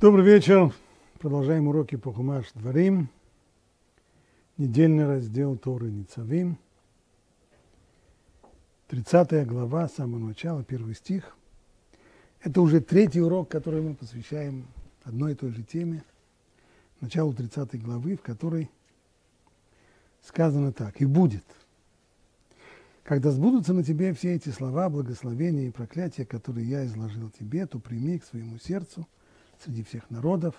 Добрый вечер. Продолжаем уроки по Хумаш Дворим. Недельный раздел Торы Ницавим. 30 глава, с самого начала, первый стих. Это уже третий урок, который мы посвящаем одной и той же теме. Началу 30 главы, в которой сказано так. «И будет, когда сбудутся на тебе все эти слова, благословения и проклятия, которые я изложил тебе, то прими к своему сердцу – среди всех народов,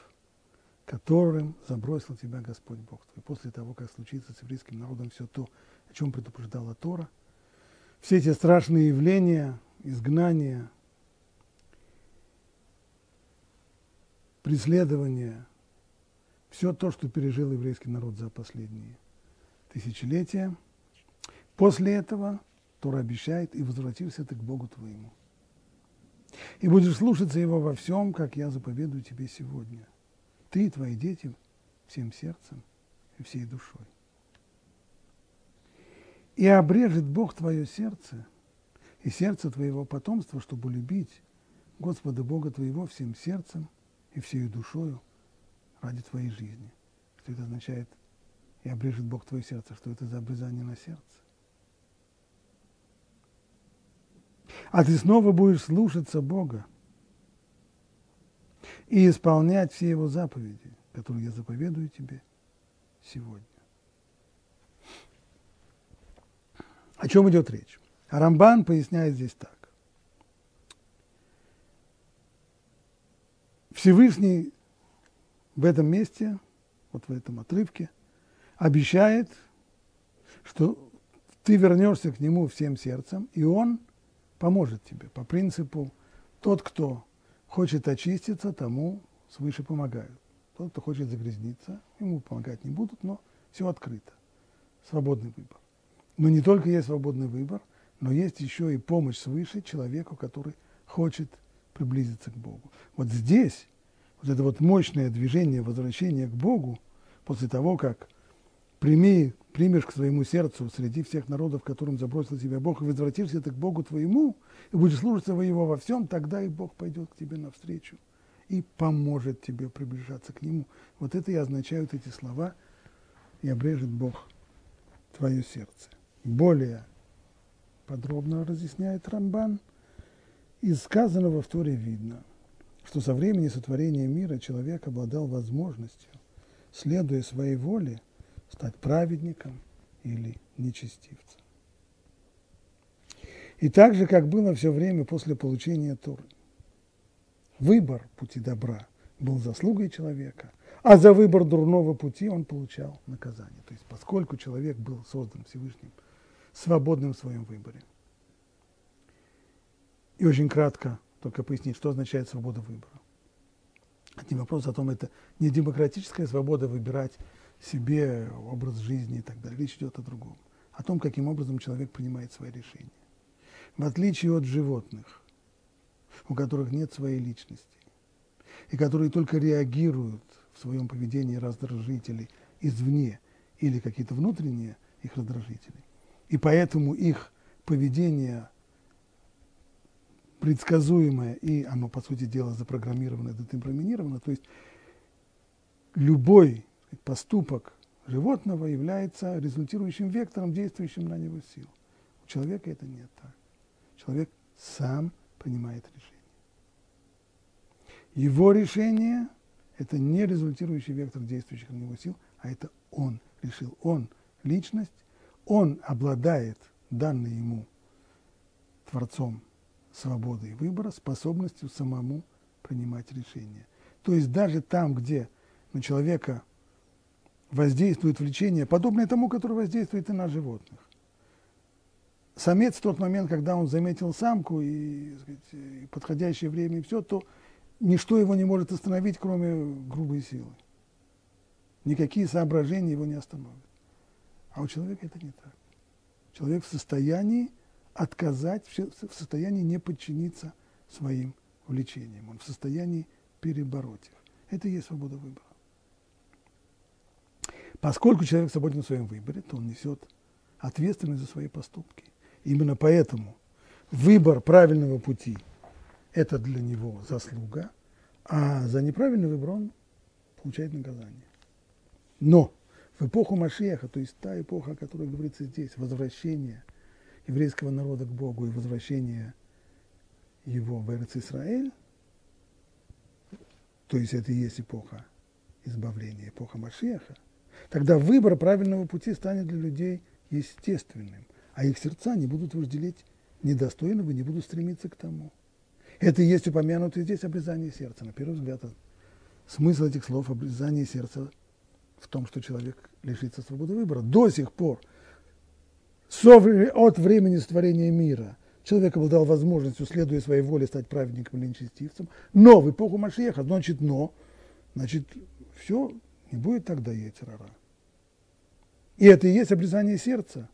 которым забросил тебя Господь Бог твой. После того, как случится с еврейским народом все то, о чем предупреждала Тора, все эти страшные явления, изгнания, преследования, все то, что пережил еврейский народ за последние тысячелетия. После этого Тора обещает, и возвратился ты к Богу твоему и будешь слушаться его во всем, как я заповедую тебе сегодня. Ты и твои дети всем сердцем и всей душой. И обрежет Бог твое сердце и сердце твоего потомства, чтобы любить Господа Бога твоего всем сердцем и всей душою ради твоей жизни. Что это означает? И обрежет Бог твое сердце. Что это за обрезание на сердце? А ты снова будешь слушаться Бога и исполнять все Его заповеди, которые я заповедую тебе сегодня. О чем идет речь? Рамбан поясняет здесь так. Всевышний в этом месте, вот в этом отрывке, обещает, что ты вернешься к нему всем сердцем, и он поможет тебе. По принципу, тот, кто хочет очиститься, тому свыше помогают. Тот, кто хочет загрязниться, ему помогать не будут, но все открыто. Свободный выбор. Но не только есть свободный выбор, но есть еще и помощь свыше человеку, который хочет приблизиться к Богу. Вот здесь вот это вот мощное движение возвращения к Богу после того, как прими, примешь к своему сердцу среди всех народов, которым забросил тебя Бог, и возвратишься ты к Богу твоему, и будешь служиться во Его во всем, тогда и Бог пойдет к тебе навстречу и поможет тебе приближаться к Нему. Вот это и означают эти слова, и обрежет Бог твое сердце. Более подробно разъясняет Рамбан. Из сказанного в Торе видно, что со времени сотворения мира человек обладал возможностью, следуя своей воле, стать праведником или нечестивцем. И так же, как было все время после получения Торы. Выбор пути добра был заслугой человека, а за выбор дурного пути он получал наказание. То есть поскольку человек был создан Всевышним свободным в своем выборе. И очень кратко только пояснить, что означает свобода выбора. Это не вопрос о том, это не демократическая свобода выбирать себе образ жизни и так далее. Речь идет о другом. О том, каким образом человек принимает свои решения. В отличие от животных, у которых нет своей личности, и которые только реагируют в своем поведении раздражители извне или какие-то внутренние их раздражители. И поэтому их поведение предсказуемое, и оно, по сути дела, запрограммировано, детерминировано, то есть любой поступок животного является результирующим вектором, действующим на него сил. У человека это не так. Человек сам принимает решение. Его решение – это не результирующий вектор действующих на него сил, а это он решил. Он – личность, он обладает данной ему Творцом свободы и выбора, способностью самому принимать решения. То есть даже там, где на человека воздействует влечение, подобное тому, которое воздействует и на животных. Самец в тот момент, когда он заметил самку и, сказать, и подходящее время и все, то ничто его не может остановить, кроме грубой силы. Никакие соображения его не остановят. А у человека это не так. Человек в состоянии отказать, в состоянии не подчиниться своим влечениям. Он в состоянии перебороть их. Это и есть свобода выбора. Поскольку человек свободен в своем выборе, то он несет ответственность за свои поступки. Именно поэтому выбор правильного пути – это для него заслуга, А за неправильный выбор он получает наказание. Но в эпоху Машеха, то есть та эпоха, о которой говорится здесь, возвращение еврейского народа к Богу и возвращение его в Эрц Исраэль, то есть это и есть эпоха избавления, эпоха Машеха, тогда выбор правильного пути станет для людей естественным, а их сердца не будут вожделеть недостойного, не будут стремиться к тому. Это и есть упомянутое здесь обрезание сердца. На первый взгляд, смысл этих слов обрезание сердца в том, что человек лишится свободы выбора. До сих пор, от времени сотворения мира, человек обладал возможностью, следуя своей воле, стать праведником или нечестивцем. Но в эпоху Машеха, значит, но, значит, все, не будет тогда Ецерара. И это и есть обрезание сердца.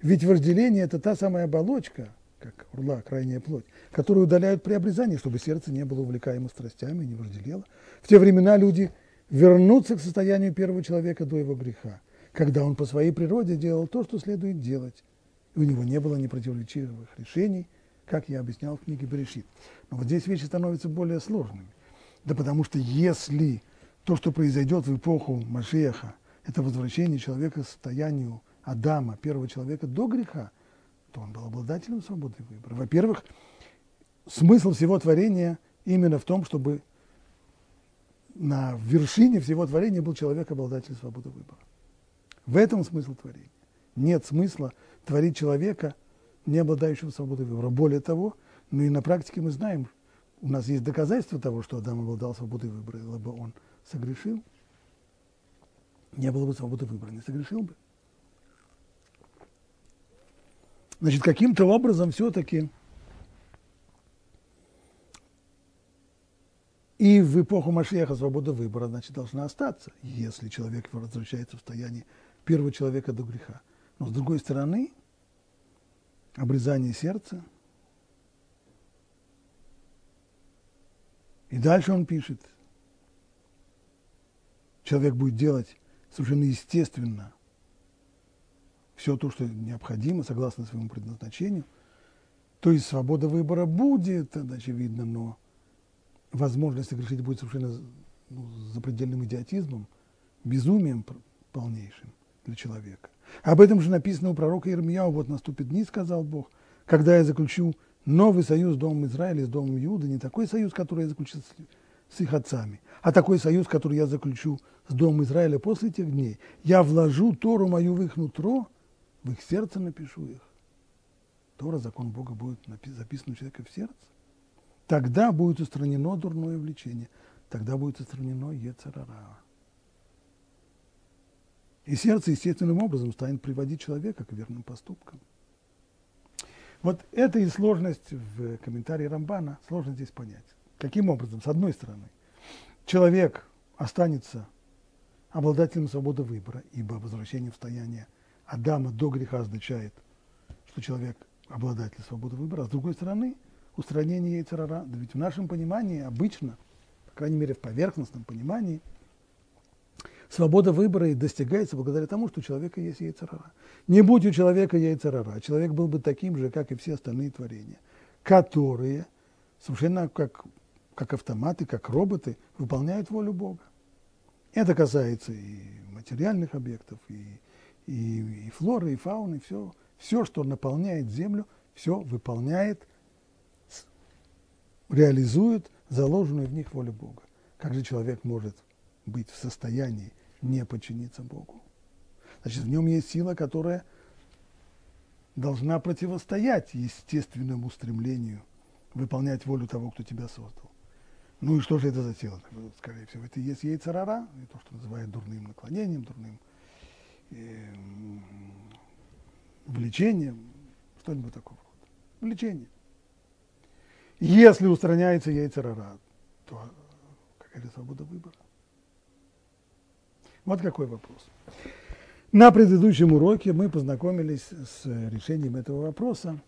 Ведь вожделение – это та самая оболочка, как урла, крайняя плоть, которую удаляют при обрезании, чтобы сердце не было увлекаемо страстями, не вожделело. В те времена люди вернутся к состоянию первого человека до его греха, когда он по своей природе делал то, что следует делать. И у него не было непротиворечивых решений, как я объяснял в книге Берешит. Но вот здесь вещи становятся более сложными. Да потому что если то, что произойдет в эпоху Машеха, это возвращение человека к состоянию Адама, первого человека, до греха, то он был обладателем свободы выбора. Во-первых, смысл всего творения именно в том, чтобы на вершине всего творения был человек, обладатель свободы выбора. В этом смысл творения. Нет смысла творить человека, не обладающего свободой выбора. Более того, ну и на практике мы знаем, у нас есть доказательства того, что Адам обладал свободой выбора, либо он согрешил, не было бы свободы выбора, не согрешил бы. Значит, каким-то образом все-таки и в эпоху Машеха свобода выбора, значит, должна остаться, если человек возвращается в состояние первого человека до греха. Но с другой стороны, обрезание сердца. И дальше он пишет, человек будет делать совершенно естественно все то, что необходимо, согласно своему предназначению. То есть свобода выбора будет, очевидно, но возможность согрешить будет совершенно ну, запредельным идиотизмом, безумием полнейшим для человека. Об этом же написано у пророка Ирмияу, вот наступит дни, сказал Бог, когда я заключу новый союз с Домом Израиля, с Домом Иуда, не такой союз, который я заключил с их отцами, а такой союз, который я заключу с Домом Израиля после тех дней. Я вложу Тору мою в их нутро, в их сердце напишу их. Тора, закон Бога будет записан у человека в сердце. Тогда будет устранено дурное влечение, тогда будет устранено Ецарара. И сердце естественным образом станет приводить человека к верным поступкам. Вот это и сложность в комментарии Рамбана, сложно здесь понять. Каким образом? С одной стороны, человек останется обладателем свободы выбора, ибо возвращение в состояние Адама до греха означает, что человек обладатель свободы выбора. А с другой стороны, устранение яйцерара. Да ведь в нашем понимании обычно, по крайней мере в поверхностном понимании, свобода выбора и достигается благодаря тому, что у человека есть яйцерара. Не будь у человека яйцерара, человек был бы таким же, как и все остальные творения, которые совершенно как, как автоматы, как роботы выполняют волю Бога. Это касается и материальных объектов, и, и, и флоры, и фауны, все, все, что наполняет землю, все выполняет реализуют заложенную в них волю Бога. Как же человек может быть в состоянии не подчиниться Богу? Значит, в нем есть сила, которая должна противостоять естественному стремлению выполнять волю того, кто тебя создал. Ну и что же это за сила? Скорее всего, это и есть яйцерара, и то, что называют дурным наклонением, дурным э, влечением, что-нибудь такого рода. Влечение. Если устраняется яйцерара, то какая же свобода выбора? Вот какой вопрос. На предыдущем уроке мы познакомились с решением этого вопроса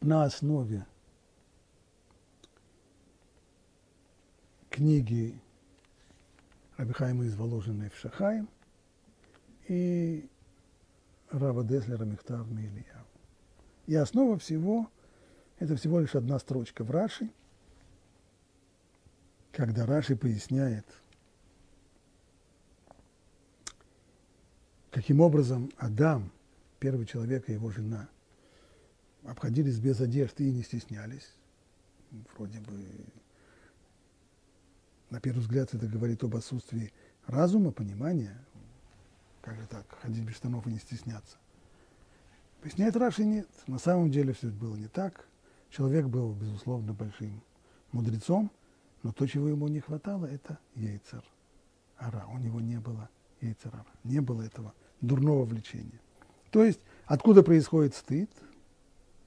на основе книги Рабихайма из Воложенной в Шахаем и Рава Деслера Мехтав Милия. И основа всего – это всего лишь одна строчка в Раши, когда Раши поясняет, каким образом Адам, первый человек и его жена, обходились без одежды и не стеснялись, вроде бы, на первый взгляд, это говорит об отсутствии разума, понимания, как же так, ходить без штанов и не стесняться. Поясняет Раши, нет. На самом деле все было не так. Человек был, безусловно, большим мудрецом, но то, чего ему не хватало, это яйцер. Ара. У него не было яйцерара. Не было этого дурного влечения. То есть, откуда происходит стыд?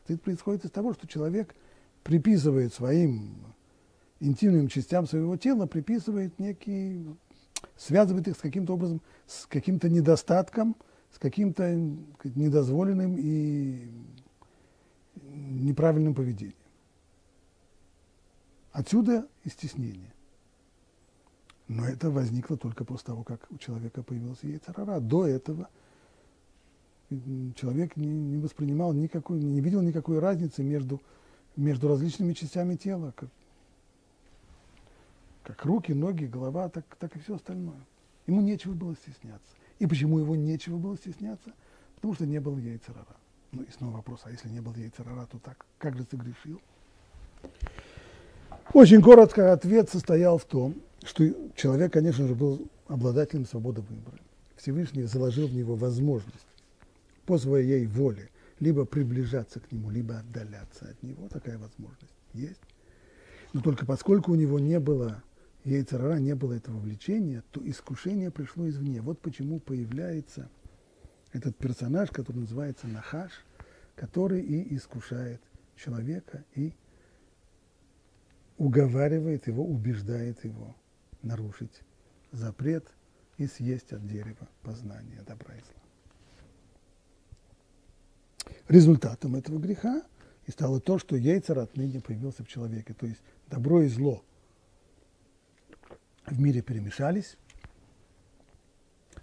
Стыд происходит из того, что человек приписывает своим интимным частям своего тела, приписывает некий, связывает их с каким-то образом, с каким-то недостатком, с каким-то недозволенным и неправильным поведением. Отсюда и стеснение. Но это возникло только после того, как у человека появился яйцерара. До этого человек не, воспринимал никакой, не видел никакой разницы между, между различными частями тела, как, как руки, ноги, голова, так, так и все остальное. Ему нечего было стесняться. И почему его нечего было стесняться? Потому что не было яйцерара. Ну и снова вопрос, а если не было яйцерара, то так, как же согрешил? Очень коротко ответ состоял в том, что человек, конечно же, был обладателем свободы выбора. Всевышний заложил в него возможность по своей воле либо приближаться к нему, либо отдаляться от него. Такая возможность есть. Но только поскольку у него не было яйцерара, не было этого влечения, то искушение пришло извне. Вот почему появляется этот персонаж, который называется Нахаш, который и искушает человека, и уговаривает его, убеждает его нарушить запрет и съесть от дерева познания добра и зла. Результатом этого греха и стало то, что яйцер отныне появился в человеке, то есть добро и зло в мире перемешались,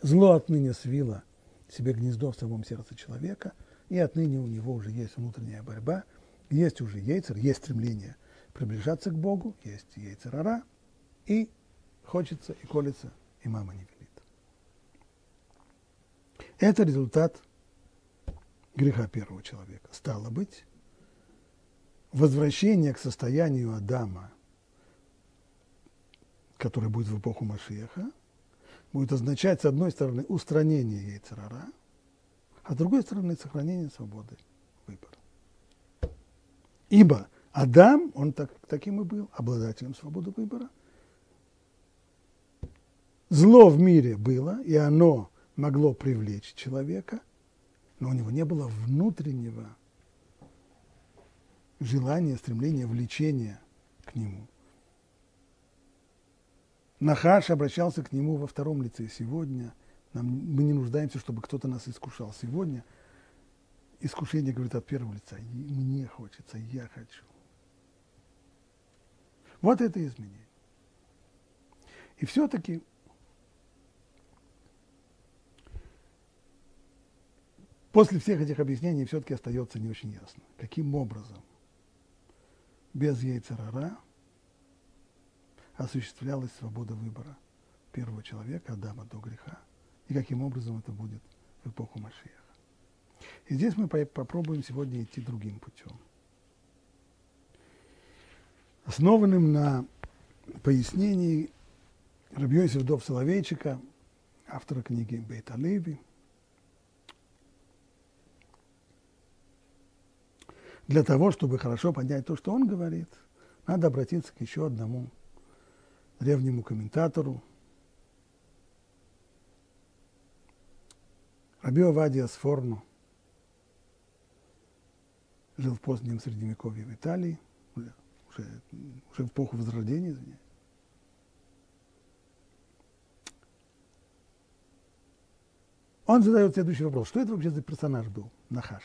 зло отныне свило себе гнездо в самом сердце человека, и отныне у него уже есть внутренняя борьба, есть уже яйцер, есть стремление – приближаться к Богу, есть яйцерара, и хочется и колется, и мама не велит. Это результат греха первого человека. Стало быть, возвращение к состоянию Адама, который будет в эпоху Машеха, будет означать, с одной стороны, устранение яйцерара, а с другой стороны, сохранение свободы выбора. Ибо Адам, он так, таким и был, обладателем свободы выбора. Зло в мире было, и оно могло привлечь человека, но у него не было внутреннего желания, стремления, влечения к нему. Нахаш обращался к нему во втором лице. Сегодня нам, мы не нуждаемся, чтобы кто-то нас искушал. Сегодня искушение говорит от первого лица. Мне хочется, я хочу. Вот это изменение. И все-таки после всех этих объяснений все-таки остается не очень ясно, каким образом без яйцерара осуществлялась свобода выбора первого человека, Адама, до греха, и каким образом это будет в эпоху Машиеха. И здесь мы попробуем сегодня идти другим путем основанным на пояснении Рабьёйсев Дов Соловейчика, автора книги Бейт Алеви. Для того, чтобы хорошо понять то, что он говорит, надо обратиться к еще одному древнему комментатору, Рабио Вадия Сфорно жил в позднем Средневековье в Италии, уже, уже в эпоху Возрождения, извиняюсь. Он задает следующий вопрос. Что это вообще за персонаж был, Нахаш?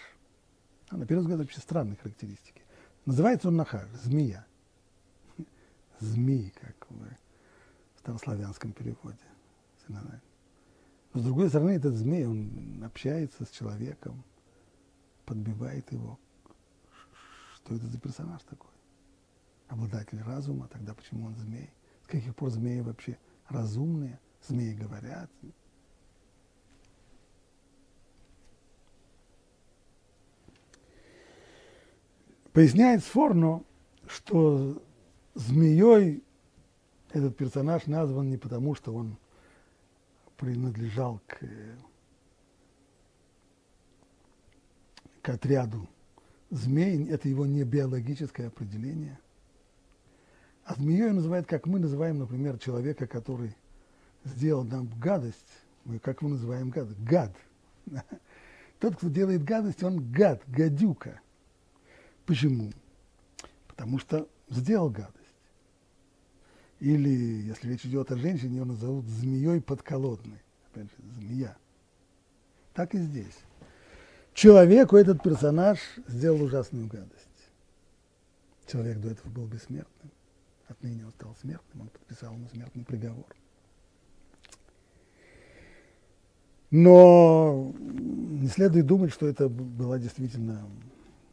А, на первый взгляд, вообще странные характеристики. Называется он Нахаш, змея. Змей, как в старославянском переводе. Но с другой стороны, этот змей, он общается с человеком, подбивает его. Что это за персонаж такой? обладатель разума, тогда почему он змей? С каких пор змеи вообще разумные, змеи говорят. Поясняет Сфорно, что змеей этот персонаж назван не потому, что он принадлежал к, к отряду змей, это его не биологическое определение. А змеей называют, как мы называем, например, человека, который сделал нам гадость. Мы как мы называем гад? Гад. Тот, кто делает гадость, он гад, гадюка. Почему? Потому что сделал гадость. Или, если речь идет о женщине, ее назовут змеей подколодной. Опять же, змея. Так и здесь. Человеку этот персонаж сделал ужасную гадость. Человек до этого был бессмертным. Отныне он стал смертным, он подписал ему смертный приговор. Но не следует думать, что это была действительно,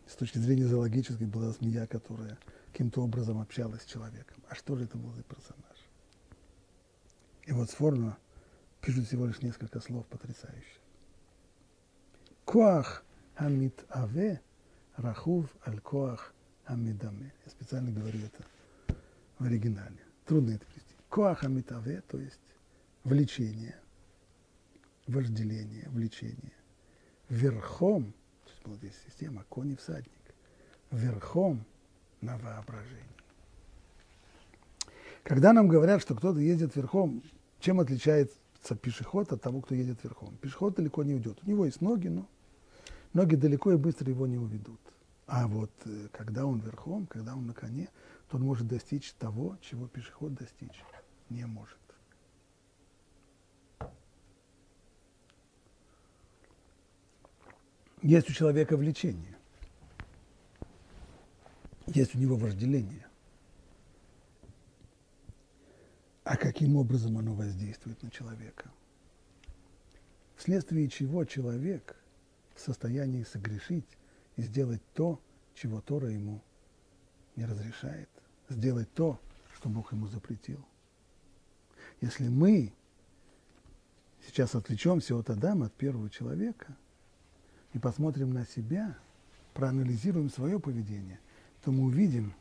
с точки зрения зоологической, была змея, которая каким-то образом общалась с человеком. А что же это был за персонаж? И вот Сфорно пишет всего лишь несколько слов потрясающих. Коах хамит аве рахув аль коах хамидаме. Я специально говорю это в оригинале. Трудно это перевести. Коах хамит аве, то есть влечение, вожделение, влечение. Верхом, то есть была здесь система, конь и всадник, верхом на воображение. Когда нам говорят, что кто-то ездит верхом, чем отличается пешеход от того, кто едет верхом? Пешеход далеко не уйдет. У него есть ноги, но ноги далеко и быстро его не уведут. А вот э, когда он верхом, когда он на коне, то он может достичь того, чего пешеход достичь не может. Есть у человека влечение есть у него вожделение. А каким образом оно воздействует на человека? Вследствие чего человек в состоянии согрешить и сделать то, чего Тора ему не разрешает, сделать то, что Бог ему запретил. Если мы сейчас отвлечемся от Адама, от первого человека, и посмотрим на себя, проанализируем свое поведение – то мы увидим,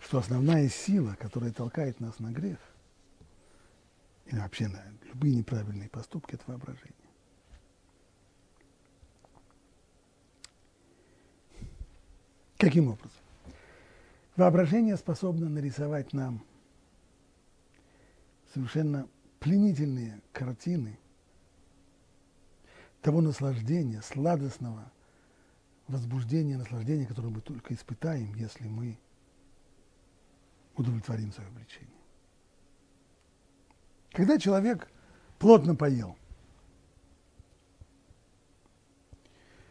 что основная сила, которая толкает нас на грех, или вообще на любые неправильные поступки, это воображение. Каким образом? Воображение способно нарисовать нам совершенно пленительные картины того наслаждения, сладостного возбуждение, наслаждение, которое мы только испытаем, если мы удовлетворим свое влечение. Когда человек плотно поел,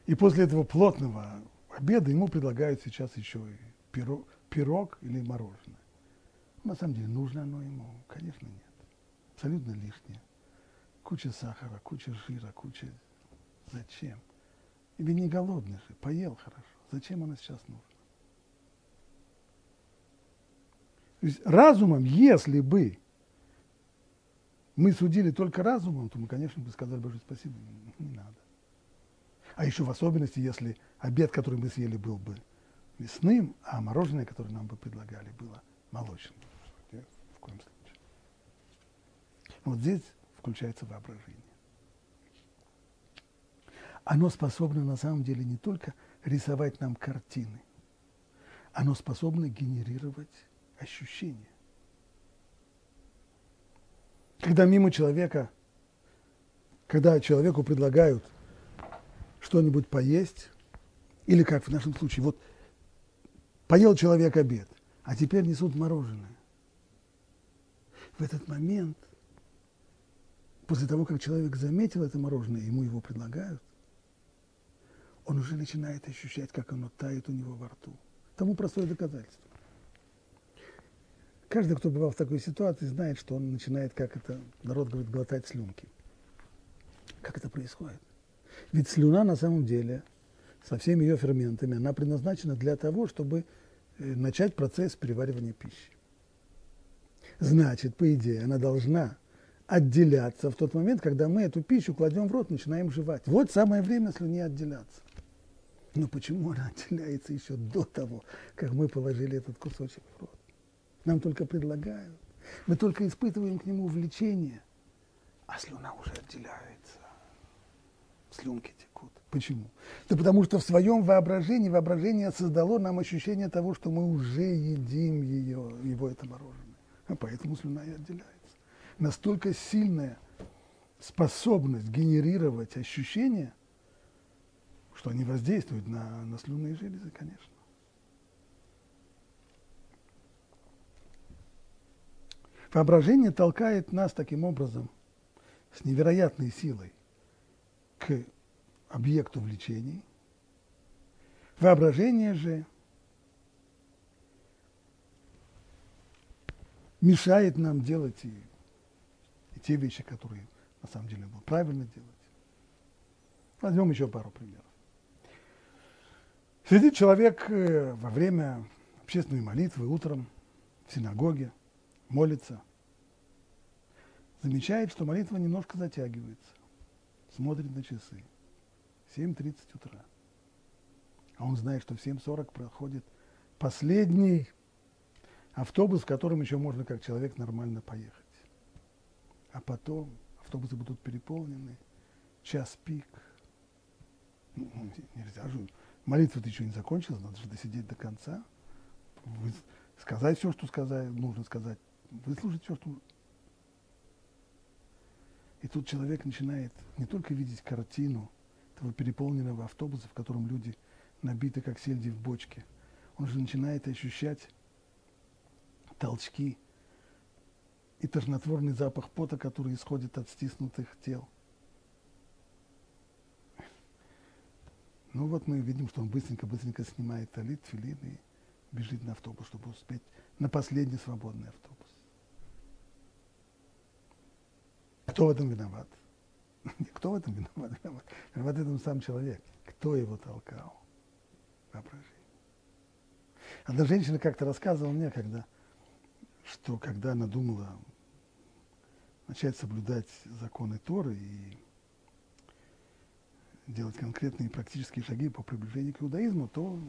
и после этого плотного обеда ему предлагают сейчас еще и пирог, пирог или мороженое. На самом деле, нужно оно ему? Конечно, нет. Абсолютно лишнее. Куча сахара, куча жира, куча... Зачем? Или не голодный же, поел хорошо. Зачем оно сейчас нужно? То есть разумом, если бы мы судили только разумом, то мы, конечно, бы сказали Боже спасибо, не надо. А еще в особенности, если обед, который мы съели, был бы мясным, а мороженое, которое нам бы предлагали, было молочным. В коем случае. Вот здесь включается воображение оно способно на самом деле не только рисовать нам картины, оно способно генерировать ощущения. Когда мимо человека, когда человеку предлагают что-нибудь поесть, или как в нашем случае, вот поел человек обед, а теперь несут мороженое. В этот момент, после того, как человек заметил это мороженое, ему его предлагают, он уже начинает ощущать, как оно тает у него во рту. Тому простое доказательство. Каждый, кто бывал в такой ситуации, знает, что он начинает, как это народ говорит, глотать слюнки. Как это происходит? Ведь слюна на самом деле со всеми ее ферментами, она предназначена для того, чтобы э, начать процесс переваривания пищи. Значит, по идее, она должна отделяться в тот момент, когда мы эту пищу кладем в рот, начинаем жевать. Вот самое время слюни отделяться. Но почему она отделяется еще до того, как мы положили этот кусочек в рот? Нам только предлагают. Мы только испытываем к нему влечение, а слюна уже отделяется. Слюнки текут. Почему? Да потому что в своем воображении, воображение создало нам ощущение того, что мы уже едим ее, его это мороженое. А поэтому слюна и отделяется. Настолько сильная способность генерировать ощущения, что они воздействуют на, на слюнные железы, конечно. Воображение толкает нас таким образом с невероятной силой к объекту влечений. Воображение же мешает нам делать и, и те вещи, которые на самом деле было правильно делать. Возьмем еще пару примеров. Сидит человек э, во время общественной молитвы утром в синагоге, молится, замечает, что молитва немножко затягивается, смотрит на часы. 7.30 утра. А он знает, что в 7.40 проходит последний автобус, в котором еще можно как человек нормально поехать. А потом автобусы будут переполнены, час пик. Ну, нельзя же. Молитва-то еще не закончилась, надо же досидеть до конца. Вы, сказать все, что сказать, нужно сказать. Выслушать все, что... И тут человек начинает не только видеть картину этого переполненного автобуса, в котором люди набиты, как сельди в бочке, он же начинает ощущать толчки и тошнотворный запах пота, который исходит от стиснутых тел. Ну вот мы видим, что он быстренько-быстренько снимает талит, филин и бежит на автобус, чтобы успеть на последний свободный автобус. Кто в этом виноват? Кто в этом виноват? Виноват, виноват этом сам человек. Кто его толкал? Воображение. Одна женщина как-то рассказывала мне, когда что когда она думала начать соблюдать законы Торы и делать конкретные практические шаги по приближению к иудаизму, то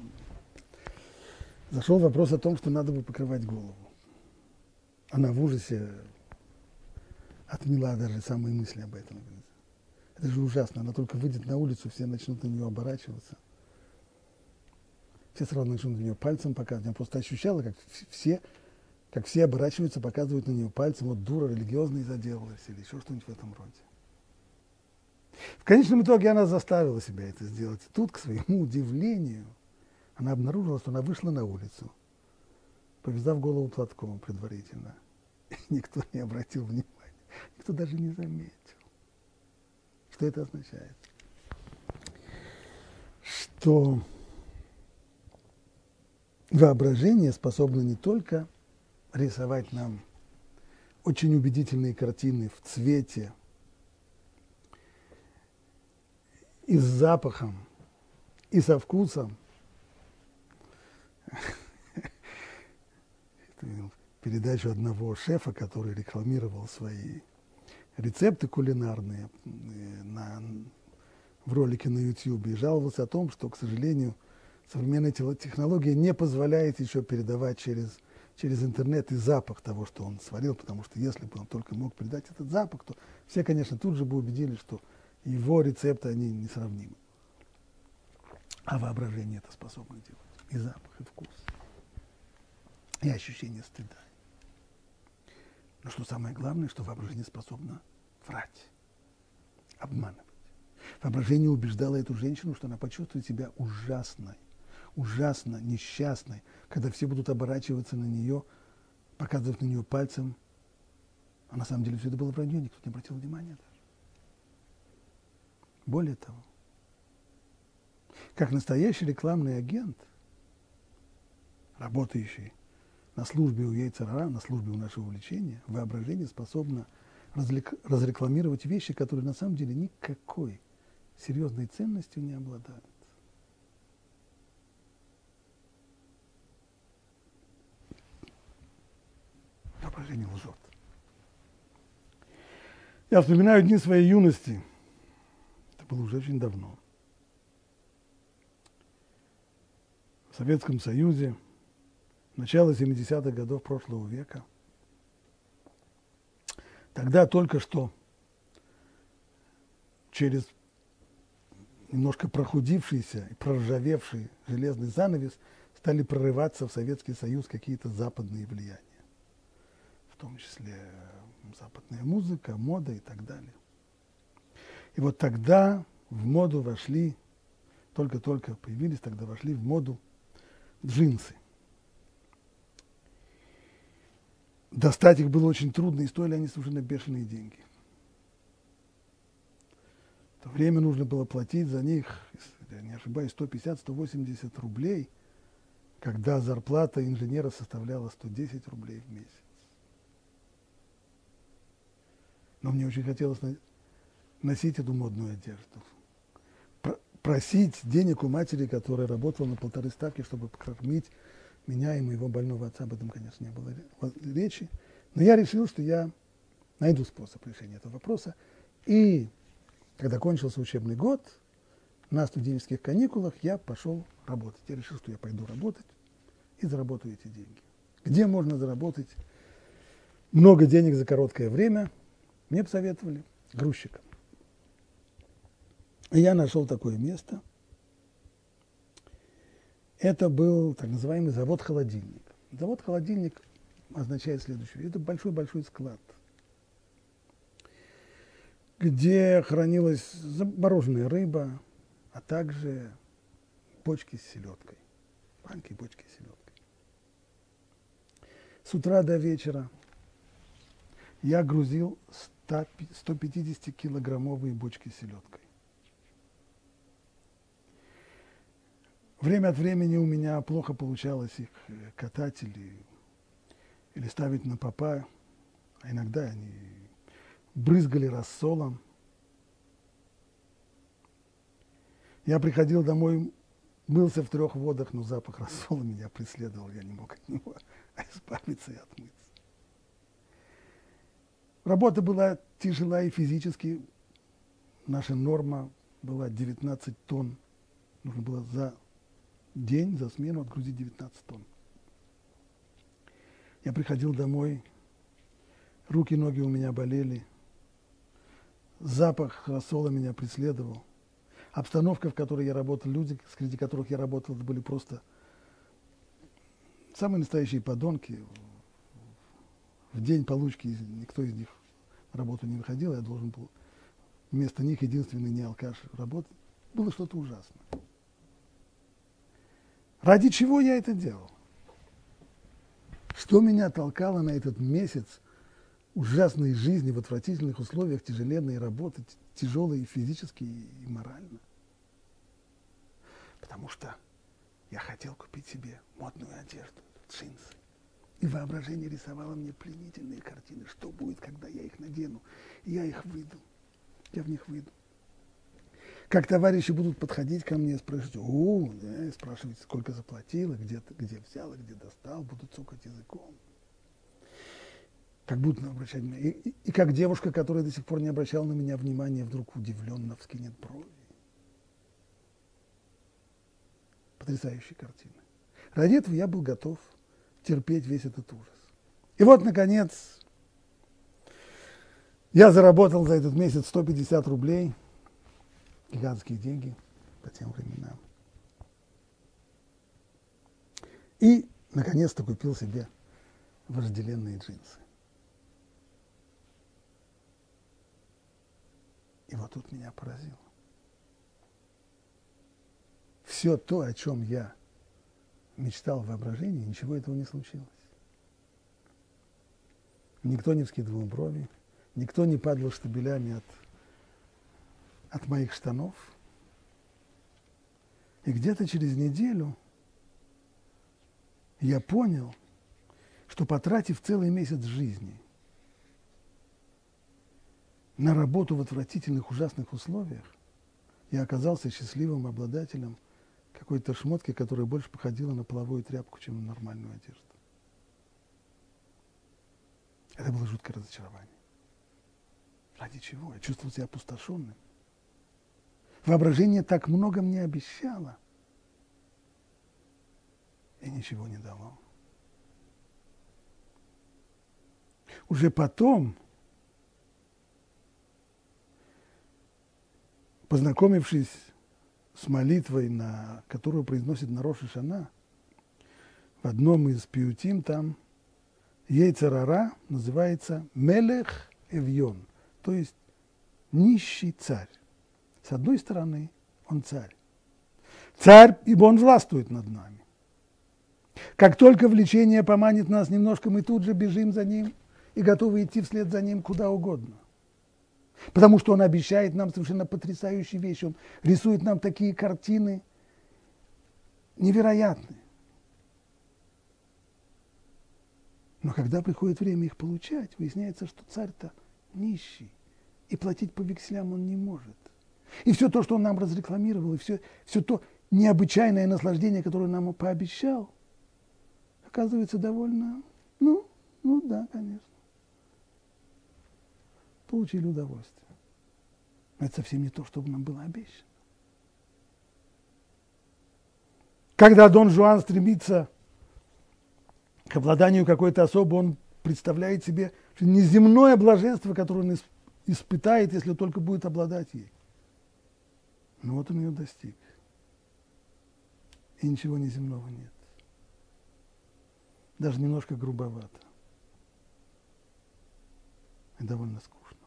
зашел вопрос о том, что надо бы покрывать голову. Она в ужасе отмела даже самые мысли об этом. Это же ужасно. Она только выйдет на улицу, все начнут на нее оборачиваться. Все сразу начнут на нее пальцем показывать. Я просто ощущала, как все как все оборачиваются, показывают на нее пальцем, вот дура религиозная заделалась или еще что-нибудь в этом роде. В конечном итоге она заставила себя это сделать. И тут, к своему удивлению, она обнаружила, что она вышла на улицу, повязав голову платком предварительно. И никто не обратил внимания, никто даже не заметил. Что это означает? Что воображение способно не только рисовать нам очень убедительные картины в цвете и с запахом, и со вкусом. передачу одного шефа, который рекламировал свои рецепты кулинарные э, на, в ролике на YouTube и жаловался о том, что, к сожалению, современная технология не позволяет еще передавать через через интернет и запах того, что он сварил, потому что если бы он только мог передать этот запах, то все, конечно, тут же бы убедились, что его рецепты, они несравнимы. А воображение это способно делать. И запах, и вкус. И ощущение стыда. Но что самое главное, что воображение способно врать, обманывать. Воображение убеждало эту женщину, что она почувствует себя ужасной, ужасно несчастной, когда все будут оборачиваться на нее, показывать на нее пальцем. А на самом деле все это было вранье, никто не обратил внимания. Более того, как настоящий рекламный агент, работающий на службе у Яйцерара, на службе у нашего увлечения, воображение способно разрекламировать вещи, которые на самом деле никакой серьезной ценностью не обладают. воображение лжет. Я вспоминаю дни своей юности. Было уже очень давно. В Советском Союзе, начало 70-х годов прошлого века. Тогда только что через немножко прохудившийся и проржавевший железный занавес стали прорываться в Советский Союз какие-то западные влияния, в том числе западная музыка, мода и так далее. И вот тогда в моду вошли, только-только появились, тогда вошли в моду джинсы. Достать их было очень трудно, и стоили они совершенно бешеные деньги. В то время нужно было платить за них, я не ошибаюсь, 150-180 рублей, когда зарплата инженера составляла 110 рублей в месяц. Но мне очень хотелось носить эту модную одежду. Просить денег у матери, которая работала на полторы ставки, чтобы покормить меня и моего больного отца. Об этом, конечно, не было речи. Но я решил, что я найду способ решения этого вопроса. И когда кончился учебный год, на студенческих каникулах я пошел работать. Я решил, что я пойду работать и заработаю эти деньги. Где можно заработать много денег за короткое время – мне посоветовали грузчиком. Я нашел такое место. Это был так называемый завод-холодильник. Завод-холодильник означает следующее. Это большой-большой склад, где хранилась замороженная рыба, а также бочки с селедкой. Банки бочки с селедкой. С утра до вечера я грузил 150-килограммовые бочки с селедкой. Время от времени у меня плохо получалось их э, катать или, или ставить на попа, а иногда они брызгали рассолом. Я приходил домой, мылся в трех водах, но запах рассола меня преследовал, я не мог от него избавиться и отмыться. Работа была тяжела и физически. Наша норма была 19 тонн. Нужно было за день, за смену отгрузить 19 тонн. Я приходил домой, руки, ноги у меня болели, запах рассола меня преследовал. Обстановка, в которой я работал, люди, среди которых я работал, это были просто самые настоящие подонки, в день получки никто из них на работу не выходил, я должен был вместо них единственный не алкаш работать. Было что-то ужасное. Ради чего я это делал? Что меня толкало на этот месяц ужасной жизни в отвратительных условиях, тяжеленной работы, тяжелой и физически, и морально? Потому что я хотел купить себе модную одежду, джинсы. И воображение рисовало мне пленительные картины. Что будет, когда я их надену? Я их выйду. Я в них выйду. Как товарищи будут подходить ко мне и спрашивать, о, да, спрашивать, сколько заплатила, где, где взяла, где достал, будут цокать языком. Как будут обращать внимание. И, и, и как девушка, которая до сих пор не обращала на меня внимания, вдруг удивленно вскинет брови. Потрясающие картины. Ради этого я был готов терпеть весь этот ужас. И вот, наконец, я заработал за этот месяц 150 рублей, гигантские деньги по тем временам. И, наконец-то, купил себе вожделенные джинсы. И вот тут меня поразило. Все то, о чем я мечтал в воображении, ничего этого не случилось. Никто не вскидывал брови, никто не падал штабелями от, от моих штанов. И где-то через неделю я понял, что потратив целый месяц жизни на работу в отвратительных, ужасных условиях, я оказался счастливым обладателем – какой-то шмотки, которая больше походила на половую тряпку, чем на нормальную одежду. Это было жуткое разочарование. Ради чего? Я чувствовал себя опустошенным. Воображение так много мне обещало. И ничего не дало. Уже потом, познакомившись с молитвой, на, которую произносит на Роша Шана, в одном из пиутим там Ейцерара называется Мелех Эвьон, то есть нищий царь. С одной стороны, он царь. Царь, ибо он властвует над нами. Как только влечение поманит нас немножко, мы тут же бежим за ним и готовы идти вслед за ним куда угодно. Потому что он обещает нам совершенно потрясающие вещи. Он рисует нам такие картины невероятные. Но когда приходит время их получать, выясняется, что царь-то нищий, и платить по векселям он не может. И все то, что он нам разрекламировал, и все, все то необычайное наслаждение, которое он нам пообещал, оказывается довольно, ну, ну да, конечно. Получили удовольствие. Но это совсем не то, что нам было обещано. Когда Дон Жуан стремится к обладанию какой-то особой, он представляет себе неземное блаженство, которое он испытает, если только будет обладать ей. Ну вот он ее достиг. И ничего неземного нет. Даже немножко грубовато. И довольно скучно.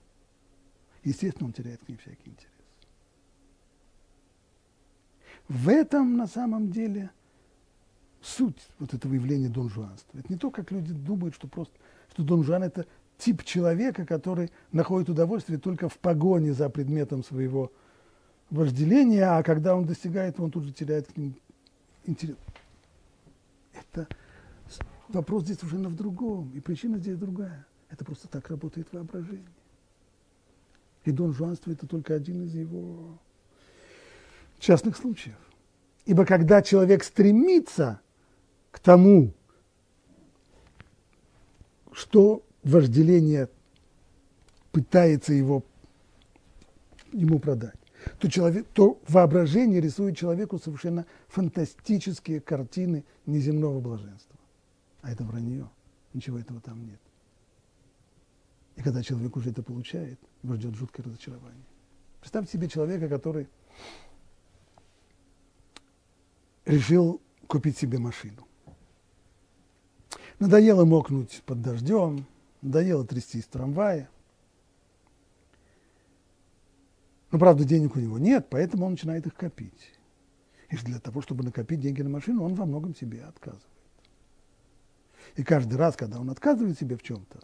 Естественно, он теряет к ней всякий интерес. В этом на самом деле суть вот этого явления донжуанства. Это не то, как люди думают, что просто что Дон Жуан – это тип человека, который находит удовольствие только в погоне за предметом своего вожделения, а когда он достигает, он тут же теряет к ним интерес. Это вопрос здесь совершенно в другом, и причина здесь другая. Это просто так работает воображение. И Дон Жуанство – это только один из его частных случаев. Ибо когда человек стремится к тому, что вожделение пытается его, ему продать, то, человек, то воображение рисует человеку совершенно фантастические картины неземного блаженства. А это вранье. Ничего этого там нет. И когда человек уже это получает, его ждет жуткое разочарование. Представьте себе человека, который решил купить себе машину. Надоело мокнуть под дождем, надоело трястись в трамвае. Но, правда, денег у него нет, поэтому он начинает их копить. И для того, чтобы накопить деньги на машину, он во многом себе отказывает. И каждый раз, когда он отказывает себе в чем-то,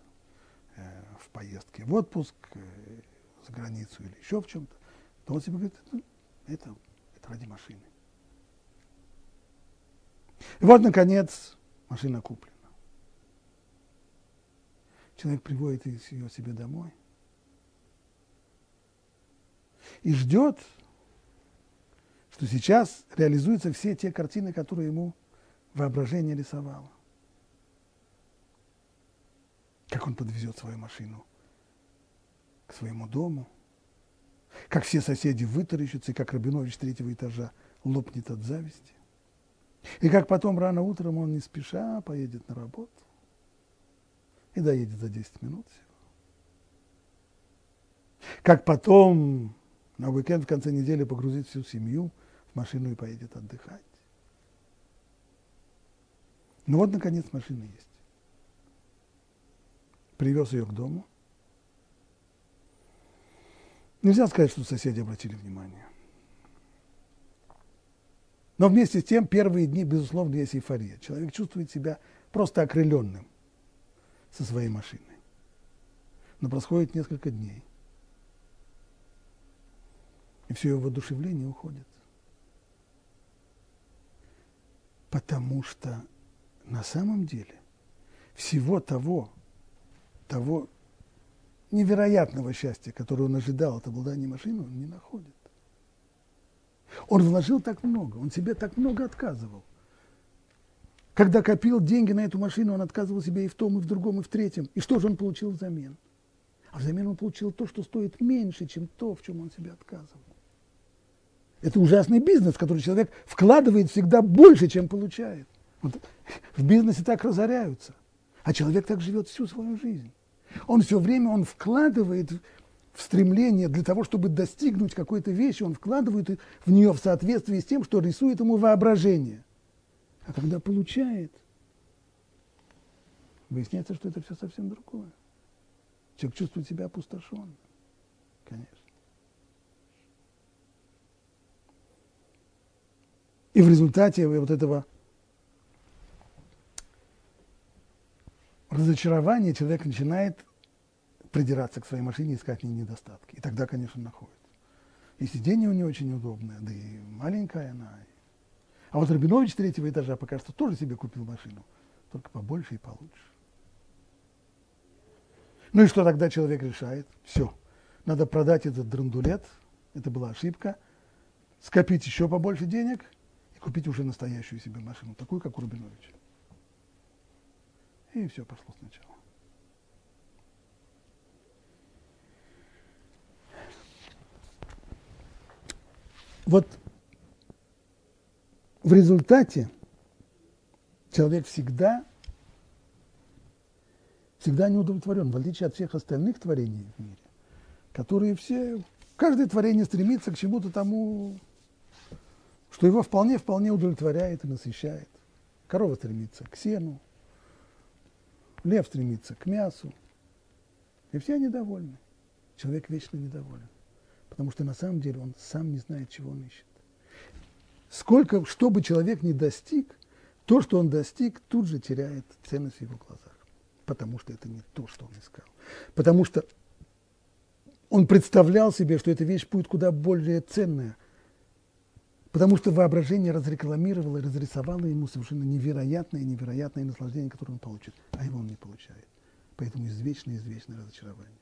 э, в поездке в отпуск, э, за границу или еще в чем-то, то он себе говорит, «Ну, это, это ради машины. И вот, наконец, машина куплена. Человек приводит ее себе домой и ждет, что сейчас реализуются все те картины, которые ему воображение рисовало. Как он подвезет свою машину к своему дому, как все соседи вытаращатся, и как Рабинович третьего этажа лопнет от зависти. И как потом рано утром он не спеша поедет на работу и доедет за 10 минут всего. Как потом на уикенд в конце недели погрузит всю семью в машину и поедет отдыхать. Ну вот, наконец, машина есть. Привез ее к дому. Нельзя сказать, что соседи обратили внимание. Но вместе с тем первые дни, безусловно, есть эйфория. Человек чувствует себя просто окрыленным со своей машиной. Но происходит несколько дней. И все его воодушевление уходит. Потому что на самом деле всего того, того невероятного счастья, которое он ожидал от обладания машиной, он не находит. Он вложил так много, он себе так много отказывал. когда копил деньги на эту машину, он отказывал себе и в том, и в другом, и в третьем. И что же он получил взамен? А взамен он получил то, что стоит меньше, чем то, в чем он себе отказывал. Это ужасный бизнес, в который человек вкладывает всегда больше, чем получает. Вот в бизнесе так разоряются. А человек так живет всю свою жизнь. Он все время он вкладывает в стремление для того, чтобы достигнуть какой-то вещи, он вкладывает в нее в соответствии с тем, что рисует ему воображение. А когда получает, выясняется, что это все совсем другое. Человек чувствует себя опустошенным, конечно. И в результате вот этого разочарования человек начинает придираться к своей машине, искать в ней недостатки. И тогда, конечно, находит. И сиденье у нее очень удобное, да и маленькая она. А вот Рабинович третьего этажа пока что тоже себе купил машину, только побольше и получше. Ну и что тогда человек решает? Все, надо продать этот драндулет, это была ошибка, скопить еще побольше денег – купить уже настоящую себе машину, такую, как у Рубиновича. И все пошло сначала. Вот в результате человек всегда, всегда не удовлетворен, в отличие от всех остальных творений в мире, которые все, каждое творение стремится к чему-то тому что его вполне-вполне удовлетворяет и насыщает. Корова стремится к сену, лев стремится к мясу, и все недовольны. Человек вечно недоволен, потому что на самом деле он сам не знает, чего он ищет. Сколько, что бы человек ни достиг, то, что он достиг, тут же теряет ценность в его глазах, потому что это не то, что он искал. Потому что он представлял себе, что эта вещь будет куда более ценная, Потому что воображение разрекламировало и разрисовало ему совершенно невероятное, невероятное наслаждение, которое он получит, а его он не получает. Поэтому извечное, извечное разочарование.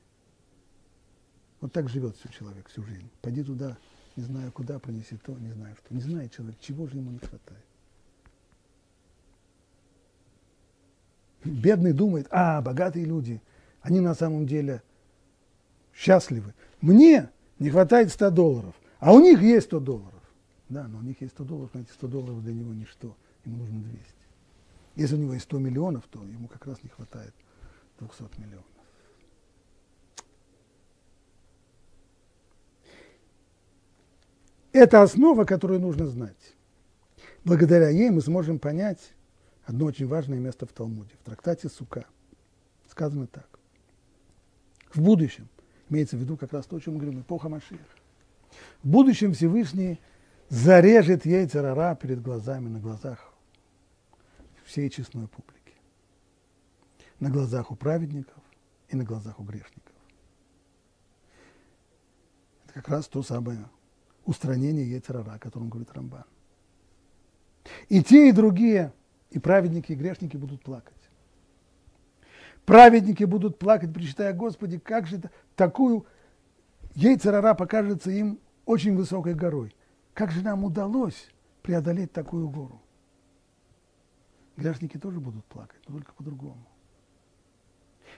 Вот так живет все человек всю жизнь. Пойди туда, не знаю куда, пронеси то, не знаю что. Не знает человек, чего же ему не хватает. Бедный думает, а, богатые люди, они на самом деле счастливы. Мне не хватает 100 долларов, а у них есть 100 долларов. Да, но у них есть 100 долларов, но эти 100 долларов для него ничто. Ему нужно 200. Если у него есть 100 миллионов, то ему как раз не хватает 200 миллионов. Это основа, которую нужно знать. Благодаря ей мы сможем понять одно очень важное место в Талмуде, в трактате Сука. Сказано так. В будущем, имеется в виду как раз то, о чем мы говорим, эпоха Машиях. В будущем Всевышний зарежет яйцерара перед глазами, на глазах всей честной публики. На глазах у праведников и на глазах у грешников. Это как раз то самое устранение яйцерара, о котором говорит Рамбан. И те, и другие, и праведники, и грешники будут плакать. Праведники будут плакать, причитая, Господи, как же это, такую яйцерара покажется им очень высокой горой. Как же нам удалось преодолеть такую гору? Грешники тоже будут плакать, но только по-другому.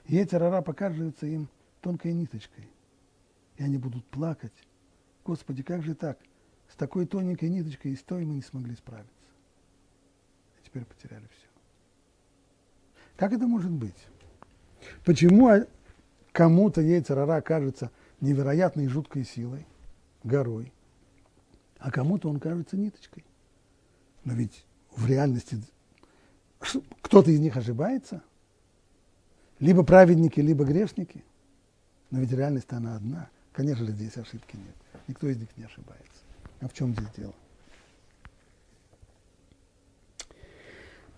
И эти рара покажутся им тонкой ниточкой. И они будут плакать. Господи, как же так? С такой тоненькой ниточкой и с той мы не смогли справиться. И теперь потеряли все. Как это может быть? Почему кому-то яйцерара кажется невероятной жуткой силой, горой, а кому-то он кажется ниточкой. Но ведь в реальности кто-то из них ошибается. Либо праведники, либо грешники. Но ведь реальность она одна. Конечно же, здесь ошибки нет. Никто из них не ошибается. А в чем здесь дело?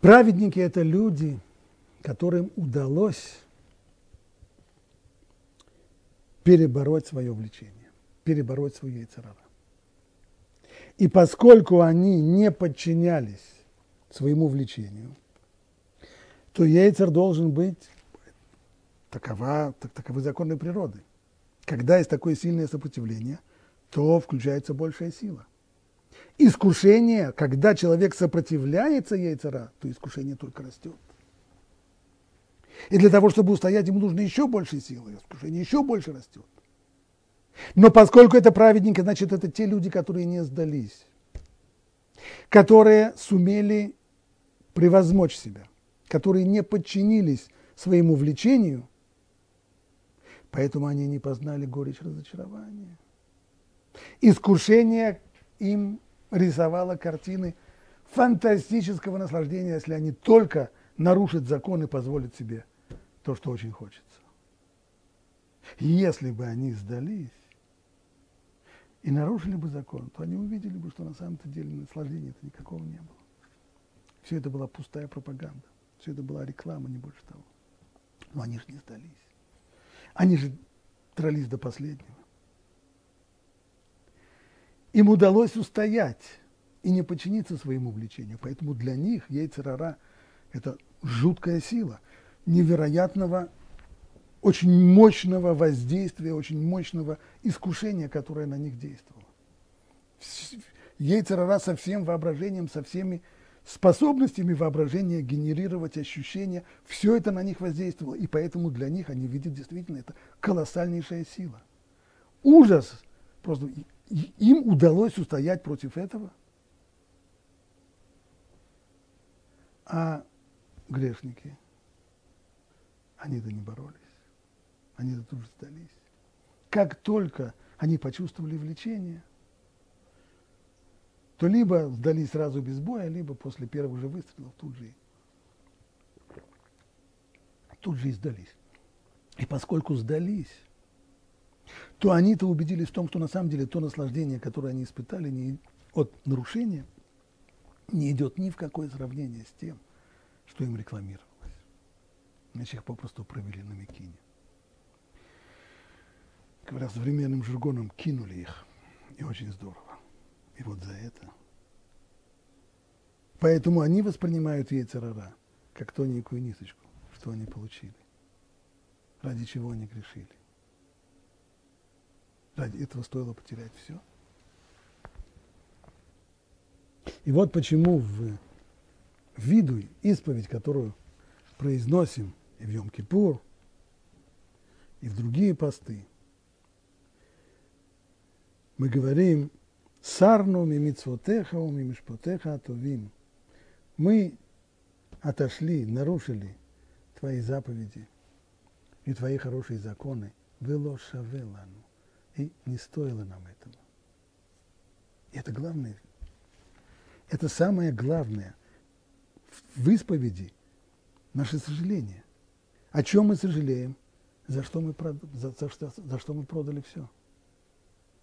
Праведники – это люди, которым удалось перебороть свое влечение, перебороть свою яйцерара. И поскольку они не подчинялись своему влечению, то яйцер должен быть такова, так, таковы законы природы. Когда есть такое сильное сопротивление, то включается большая сила. искушение, когда человек сопротивляется яйцера, то искушение только растет. И для того, чтобы устоять, ему нужно еще больше силы, искушение еще больше растет. Но поскольку это праведники, значит, это те люди, которые не сдались, которые сумели превозмочь себя, которые не подчинились своему влечению, поэтому они не познали горечь разочарования. Искушение им рисовало картины фантастического наслаждения, если они только нарушат закон и позволят себе то, что очень хочется. Если бы они сдались и нарушили бы закон, то они увидели бы, что на самом-то деле наслаждения-то никакого не было. Все это была пустая пропаганда. Все это была реклама, не больше того. Но они же не сдались. Они же дрались до последнего. Им удалось устоять и не подчиниться своему влечению. Поэтому для них яйцерара – это жуткая сила, невероятного, очень мощного воздействия, очень мощного искушения, которое на них действовало. Яйцерара со всем воображением, со всеми способностями воображения генерировать ощущения, все это на них воздействовало, и поэтому для них они видят действительно это колоссальнейшая сила. Ужас, просто им удалось устоять против этого. А грешники, они-то не боролись, они-то тут же сдались. Как только они почувствовали влечение – то либо сдались сразу без боя, либо после первых же выстрелов тут же, тут же и сдались. И поскольку сдались, то они-то убедились в том, что на самом деле то наслаждение, которое они испытали не, от нарушения, не идет ни в какое сравнение с тем, что им рекламировалось. Значит, их попросту провели на Микине. Говоря современным жаргоном, кинули их. И очень здорово. И вот за это. Поэтому они воспринимают яйцерара как тоненькую ниточку, что они получили. Ради чего они грешили. Ради этого стоило потерять все. И вот почему в виду исповедь, которую произносим и в Йом-Кипур, и в другие посты, мы говорим – Сарну мимицвотеха мимишпотеха атовим. Мы отошли, нарушили твои заповеди и твои хорошие законы. Вело шавелану. И не стоило нам этого. И это главное. Это самое главное в исповеди наше сожаление. О чем мы сожалеем? За что мы, за, за, за что мы продали все?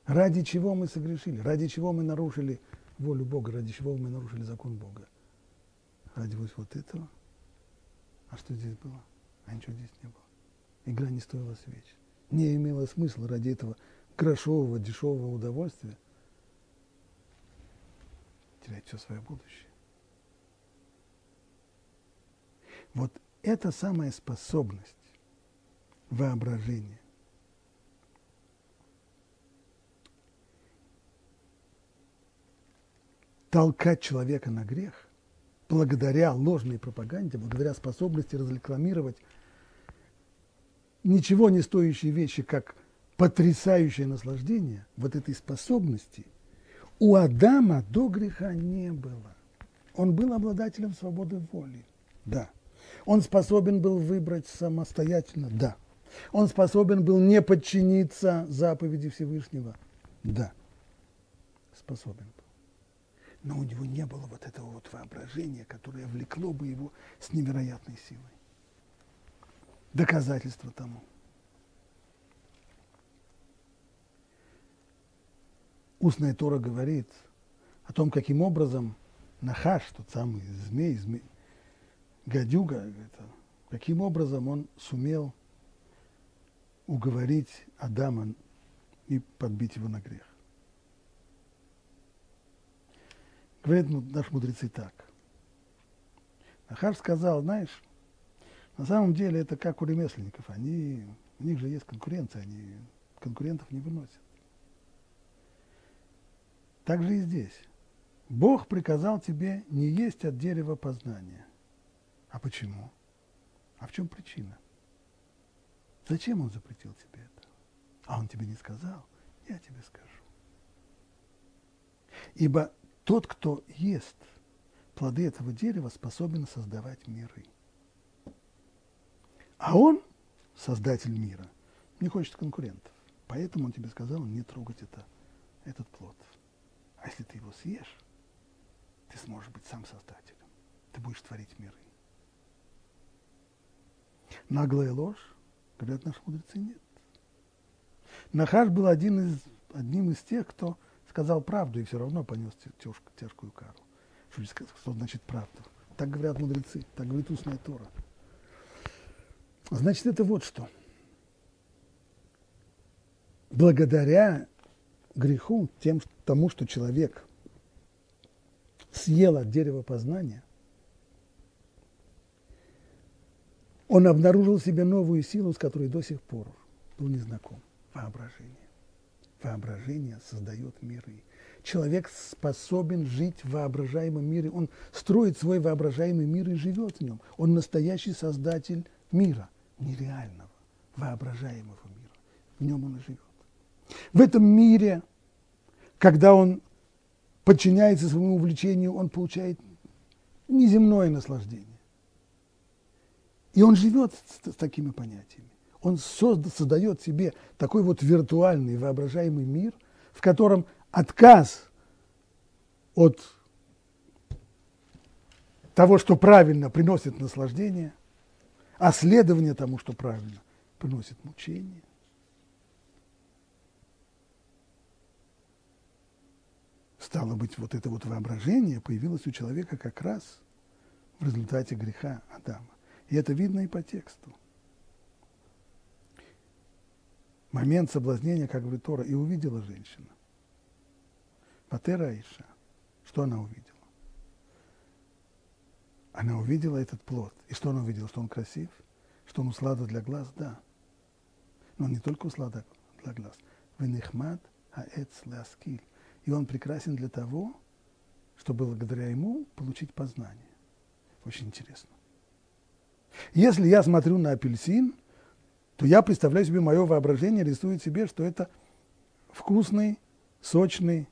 Ради чего мы согрешили? Ради чего мы нарушили волю Бога? Ради чего мы нарушили закон Бога? Ради вот, вот этого? А что здесь было? А ничего здесь не было. Игра не стоила свеч. Не имела смысла ради этого грошового, дешевого удовольствия терять все свое будущее. Вот это самая способность воображения толкать человека на грех, благодаря ложной пропаганде, благодаря способности разрекламировать ничего не стоящие вещи, как потрясающее наслаждение, вот этой способности у Адама до греха не было. Он был обладателем свободы воли, да. Он способен был выбрать самостоятельно, да. Он способен был не подчиниться заповеди Всевышнего, да. Способен был но у него не было вот этого вот воображения, которое влекло бы его с невероятной силой. Доказательство тому. Устная Тора говорит о том, каким образом Нахаш, тот самый змей, змей гадюга, это, каким образом он сумел уговорить Адама и подбить его на грех. Говорят наши мудрецы так. Ахаш сказал, знаешь, на самом деле это как у ремесленников. Они, у них же есть конкуренция, они конкурентов не выносят. Так же и здесь. Бог приказал тебе не есть от дерева познания. А почему? А в чем причина? Зачем он запретил тебе это? А он тебе не сказал? Я тебе скажу. Ибо тот, кто ест плоды этого дерева, способен создавать миры. А он, создатель мира, не хочет конкурентов. Поэтому он тебе сказал не трогать это, этот плод. А если ты его съешь, ты сможешь быть сам создателем. Ты будешь творить миры. Наглая ложь, говорят наши мудрецы, нет. Нахаш был один из, одним из тех, кто сказал правду и все равно понес тяжкую кару. Что, что значит правду? Так говорят мудрецы, так говорит устная Тора. Значит, это вот что. Благодаря греху, тем, тому, что человек съел от дерева познания, он обнаружил в себе новую силу, с которой до сих пор был незнаком. Воображение. Воображение создает миры. Человек способен жить в воображаемом мире. Он строит свой воображаемый мир и живет в нем. Он настоящий создатель мира, нереального, воображаемого мира. В нем он и живет. В этом мире, когда он подчиняется своему увлечению, он получает неземное наслаждение. И он живет с, с такими понятиями. Он созда, создает себе такой вот виртуальный, воображаемый мир, в котором отказ от того, что правильно, приносит наслаждение, а следование тому, что правильно, приносит мучение. Стало быть, вот это вот воображение появилось у человека как раз в результате греха Адама. И это видно и по тексту. Момент соблазнения, как говорит Тора, и увидела женщина. Патера Аиша. Что она увидела? Она увидела этот плод. И что она увидела? Что он красив? Что он услада для глаз? Да. Но не только услада для глаз. Венехмат аэц ласкиль и он прекрасен для того, чтобы благодаря ему получить познание. Очень интересно. Если я смотрю на апельсин, то я представляю себе, мое воображение рисует себе, что это вкусный, сочный,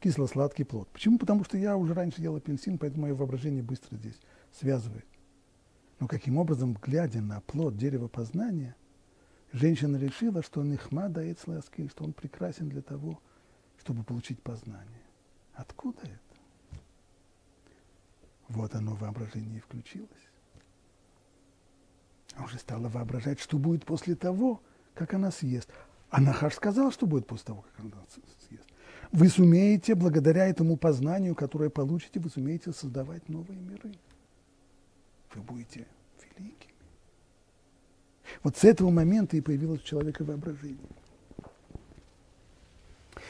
кисло-сладкий плод. Почему? Потому что я уже раньше ел апельсин, поэтому мое воображение быстро здесь связывает. Но каким образом, глядя на плод дерева познания, женщина решила, что он ихмада эцласки, что он прекрасен для того, чтобы получить познание. Откуда это? Вот оно воображение и включилось. А уже стала воображать, что будет после того, как она съест. А Нахаш сказал, что будет после того, как она съест. Вы сумеете, благодаря этому познанию, которое получите, вы сумеете создавать новые миры. Вы будете великими. Вот с этого момента и появилось у человека воображение.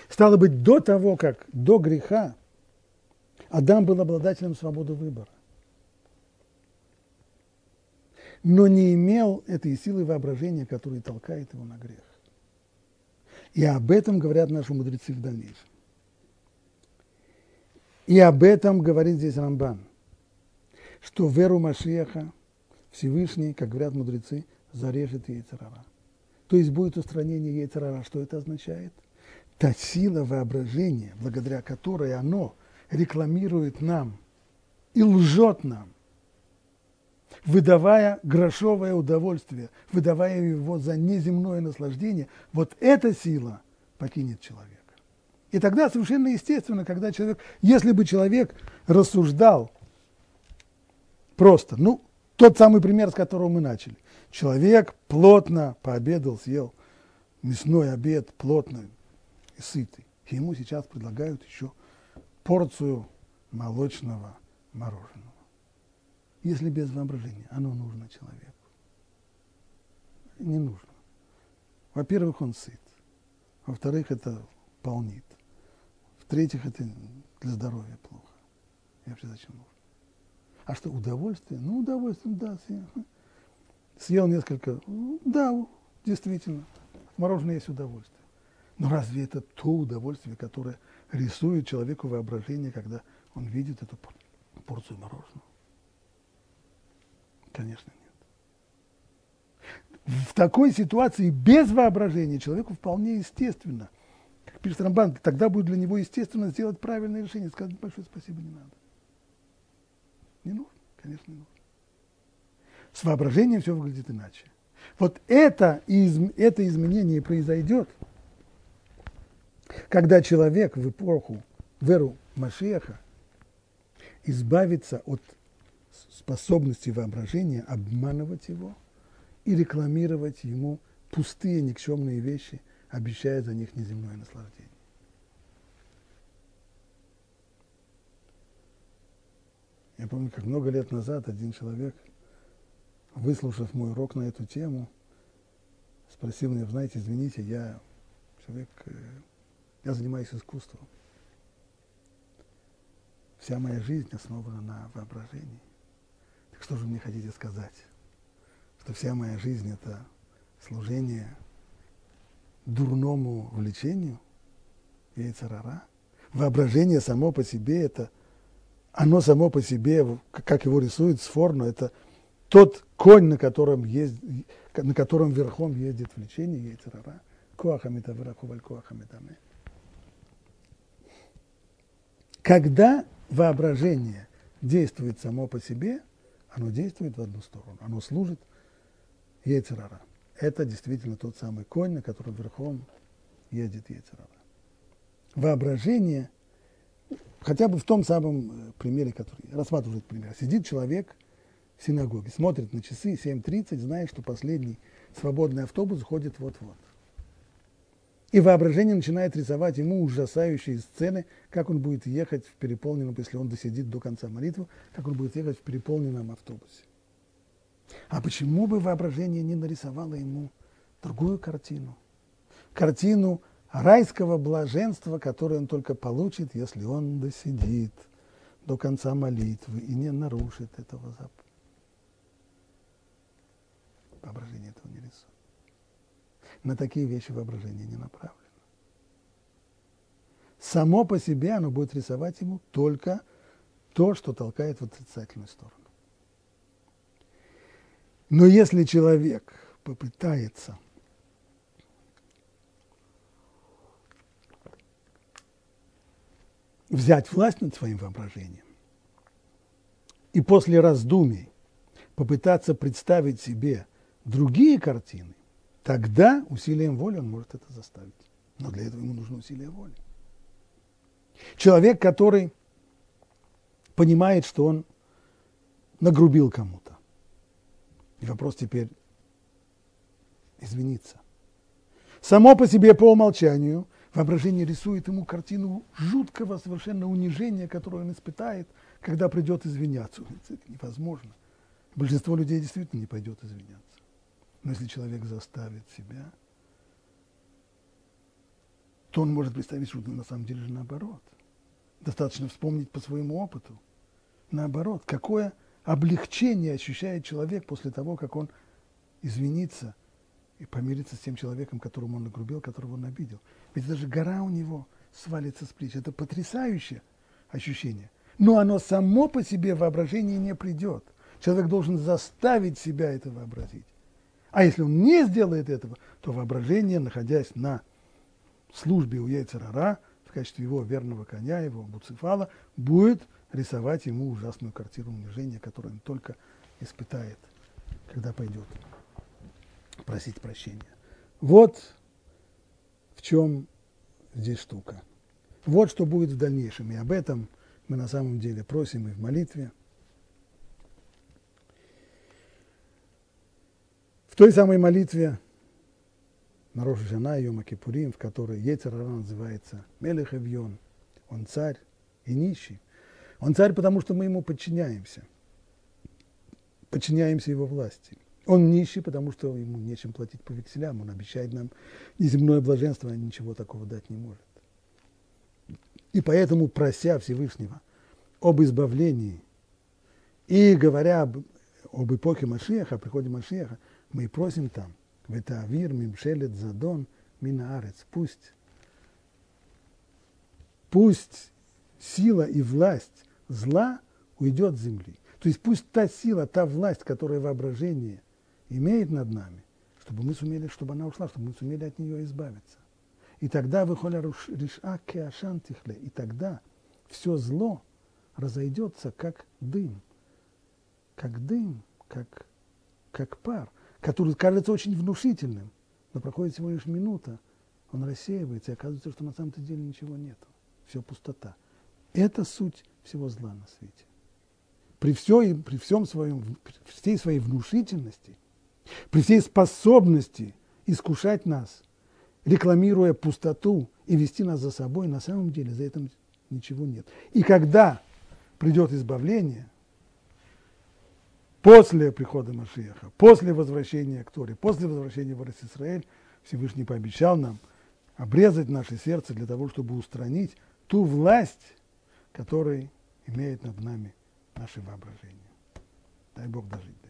Стало быть, до того, как до греха Адам был обладателем свободы выбора. Но не имел этой силы воображения, которая толкает его на грех. И об этом говорят наши мудрецы в дальнейшем. И об этом говорит здесь Рамбан, что веру Машеха Всевышний, как говорят мудрецы, зарежет яйцерара. То есть будет устранение яйцерара. Что это означает? – та сила воображения, благодаря которой оно рекламирует нам и лжет нам, выдавая грошовое удовольствие, выдавая его за неземное наслаждение, вот эта сила покинет человека. И тогда совершенно естественно, когда человек, если бы человек рассуждал просто, ну, тот самый пример, с которого мы начали. Человек плотно пообедал, съел мясной обед, плотно, и сытый. Ему сейчас предлагают еще порцию молочного мороженого. Если без воображения, оно нужно человеку. Не нужно. Во-первых, он сыт. Во-вторых, это полнит. В-третьих, это для здоровья плохо. И вообще зачем нужно? А что, удовольствие? Ну, удовольствие, да. Съел несколько. Да, действительно. Мороженое есть удовольствие. Но разве это то удовольствие, которое рисует человеку воображение, когда он видит эту порцию мороженого? Конечно, нет. В такой ситуации без воображения человеку вполне естественно, как пишет Рамбан, тогда будет для него естественно сделать правильное решение, сказать большое спасибо не надо. Не нужно, конечно, не нужно. С воображением все выглядит иначе. Вот это, это изменение произойдет, когда человек в эпоху, в эру Машеха, избавится от способности воображения обманывать его и рекламировать ему пустые никчемные вещи, обещая за них неземное наслаждение. Я помню, как много лет назад один человек, выслушав мой урок на эту тему, спросил меня, знаете, извините, я человек, э, я занимаюсь искусством. Вся моя жизнь основана на воображении. Что же мне хотите сказать? Что вся моя жизнь – это служение дурному влечению, яйцерара? Воображение само по себе – это, оно само по себе, как его рисует Сфорно, это тот конь, на котором, есть, на котором верхом ездит влечение, яйцерара. Коахамита врахуваль коахамитаме. Когда воображение действует само по себе, оно действует в одну сторону, оно служит яйцерара. Это действительно тот самый конь, на котором верхом едет яйцерара. Воображение, хотя бы в том самом э, примере, который рассматривает пример, сидит человек в синагоге, смотрит на часы 7.30, знает, что последний свободный автобус ходит вот-вот. И воображение начинает рисовать ему ужасающие сцены, как он будет ехать в переполненном, если он досидит до конца молитвы, как он будет ехать в переполненном автобусе. А почему бы воображение не нарисовало ему другую картину? Картину райского блаженства, которое он только получит, если он досидит до конца молитвы и не нарушит этого запрета. Воображение этого не рисует на такие вещи воображение не направлено. Само по себе оно будет рисовать ему только то, что толкает в отрицательную сторону. Но если человек попытается взять власть над своим воображением и после раздумий попытаться представить себе другие картины, тогда усилием воли он может это заставить. Но для этого ему нужно усилие воли. Человек, который понимает, что он нагрубил кому-то. И вопрос теперь извиниться. Само по себе по умолчанию воображение рисует ему картину жуткого совершенно унижения, которое он испытает, когда придет извиняться. Это невозможно. Большинство людей действительно не пойдет извиняться. Но если человек заставит себя, то он может представить, что на самом деле же наоборот. Достаточно вспомнить по своему опыту. Наоборот, какое облегчение ощущает человек после того, как он извинится и помирится с тем человеком, которому он нагрубил, которого он обидел. Ведь даже гора у него свалится с плеч. Это потрясающее ощущение. Но оно само по себе воображение не придет. Человек должен заставить себя это вообразить. А если он не сделает этого, то воображение, находясь на службе у яйцерара, в качестве его верного коня, его буцефала, будет рисовать ему ужасную картину унижения, которую он только испытает, когда пойдет просить прощения. Вот в чем здесь штука. Вот что будет в дальнейшем. И об этом мы на самом деле просим и в молитве. Той самой молитве на Роша Жана, Йома Кипурим, в которой Ецерара называется Мелех Эвьон, он царь и нищий. Он царь, потому что мы ему подчиняемся, подчиняемся его власти. Он нищий, потому что ему нечем платить по векселям, он обещает нам неземное блаженство, а ничего такого дать не может. И поэтому, прося Всевышнего об избавлении и говоря об, об эпохе Машеха, о приходе Машеха, мы просим там, в это авир, мимшелет, задон, минаарец, пусть, пусть сила и власть зла уйдет с земли. То есть пусть та сила, та власть, которая воображение имеет над нами, чтобы мы сумели, чтобы она ушла, чтобы мы сумели от нее избавиться. И тогда выходит риша кеашан тихле, и тогда все зло разойдется как дым, как дым, как, как пар, который кажется очень внушительным, но проходит всего лишь минута, он рассеивается, и оказывается, что на самом-то деле ничего нет. Все пустота. Это суть всего зла на свете. При, все, при всем своем, при всей своей внушительности, при всей способности искушать нас, рекламируя пустоту и вести нас за собой, на самом деле за этим ничего нет. И когда придет избавление, после прихода Машиаха, после возвращения к Торе, после возвращения в Израиль, Всевышний пообещал нам обрезать наше сердце для того, чтобы устранить ту власть, которая имеет над нами наше воображение. Дай Бог дожить.